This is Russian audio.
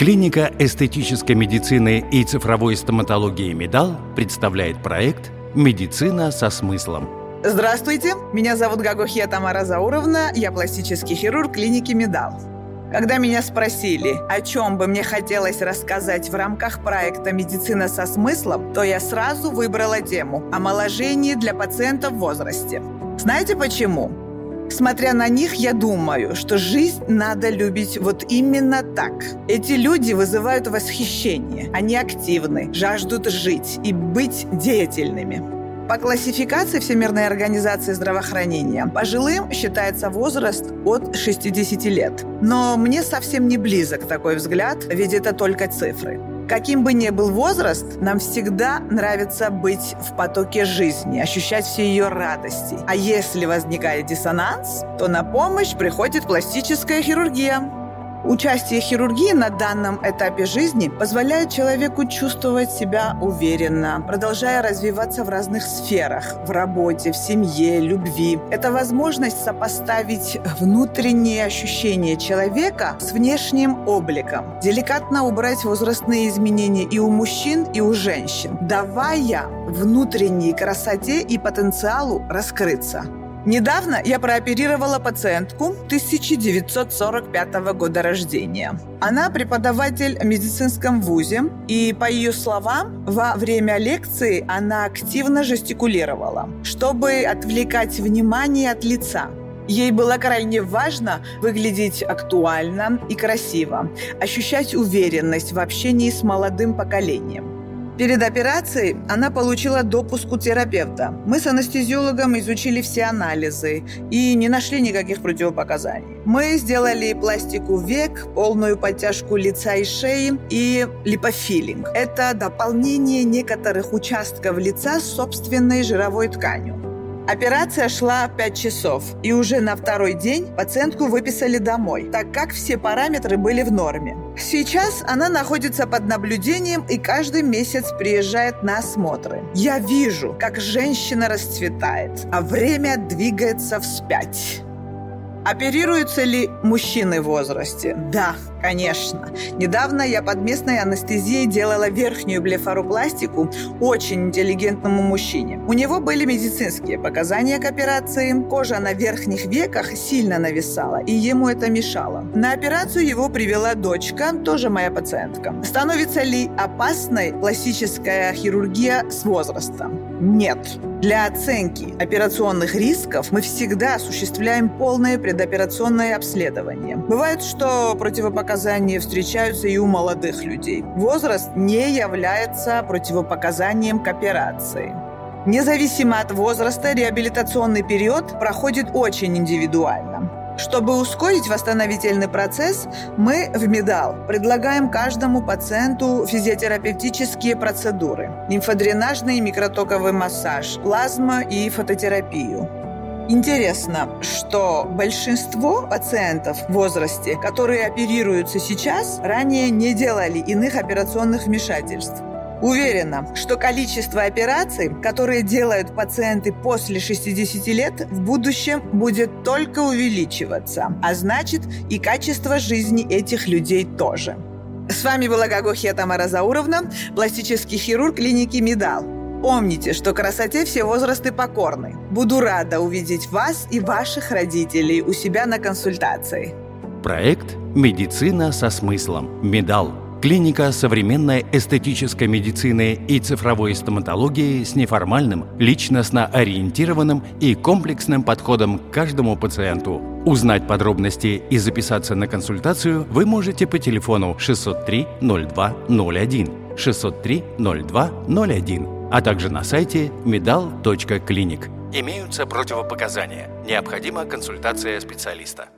Клиника эстетической медицины и цифровой стоматологии «Медал» представляет проект «Медицина со смыслом». Здравствуйте, меня зовут Гагохия Тамара Зауровна, я пластический хирург клиники «Медал». Когда меня спросили, о чем бы мне хотелось рассказать в рамках проекта «Медицина со смыслом», то я сразу выбрала тему «Омоложение для пациентов в возрасте». Знаете почему? Смотря на них, я думаю, что жизнь надо любить вот именно так. Эти люди вызывают восхищение. Они активны, жаждут жить и быть деятельными. По классификации Всемирной организации здравоохранения пожилым считается возраст от 60 лет. Но мне совсем не близок такой взгляд, ведь это только цифры. Каким бы ни был возраст, нам всегда нравится быть в потоке жизни, ощущать все ее радости. А если возникает диссонанс, то на помощь приходит пластическая хирургия. Участие хирургии на данном этапе жизни позволяет человеку чувствовать себя уверенно, продолжая развиваться в разных сферах – в работе, в семье, любви. Это возможность сопоставить внутренние ощущения человека с внешним обликом, деликатно убрать возрастные изменения и у мужчин, и у женщин, давая внутренней красоте и потенциалу раскрыться. Недавно я прооперировала пациентку 1945 года рождения. Она преподаватель в медицинском вузе, и, по ее словам, во время лекции она активно жестикулировала, чтобы отвлекать внимание от лица. Ей было крайне важно выглядеть актуально и красиво, ощущать уверенность в общении с молодым поколением. Перед операцией она получила допуск у терапевта. Мы с анестезиологом изучили все анализы и не нашли никаких противопоказаний. Мы сделали пластику век, полную подтяжку лица и шеи и липофилинг. Это дополнение некоторых участков лица с собственной жировой тканью. Операция шла 5 часов, и уже на второй день пациентку выписали домой, так как все параметры были в норме. Сейчас она находится под наблюдением и каждый месяц приезжает на осмотры. Я вижу, как женщина расцветает, а время двигается вспять. Оперируются ли мужчины в возрасте? Да, конечно. Недавно я под местной анестезией делала верхнюю блефаропластику очень интеллигентному мужчине. У него были медицинские показания к операции. Кожа на верхних веках сильно нависала, и ему это мешало. На операцию его привела дочка, тоже моя пациентка. Становится ли опасной пластическая хирургия с возрастом? Нет. Для оценки операционных рисков мы всегда осуществляем полное предоперационное обследование. Бывает, что противопоказания встречаются и у молодых людей. Возраст не является противопоказанием к операции. Независимо от возраста, реабилитационный период проходит очень индивидуально. Чтобы ускорить восстановительный процесс, мы в Медал предлагаем каждому пациенту физиотерапевтические процедуры. Лимфодренажный микротоковый массаж, плазма и фототерапию. Интересно, что большинство пациентов в возрасте, которые оперируются сейчас, ранее не делали иных операционных вмешательств. Уверена, что количество операций, которые делают пациенты после 60 лет, в будущем будет только увеличиваться, а значит и качество жизни этих людей тоже. С вами была Гагохия Тамара Зауровна, пластический хирург клиники «Медал». Помните, что красоте все возрасты покорны. Буду рада увидеть вас и ваших родителей у себя на консультации. Проект «Медицина со смыслом. Медал» Клиника современной эстетической медицины и цифровой стоматологии с неформальным, личностно ориентированным и комплексным подходом к каждому пациенту. Узнать подробности и записаться на консультацию вы можете по телефону 603 02 01 603 02 01, а также на сайте medal.clinic. Имеются противопоказания. Необходима консультация специалиста.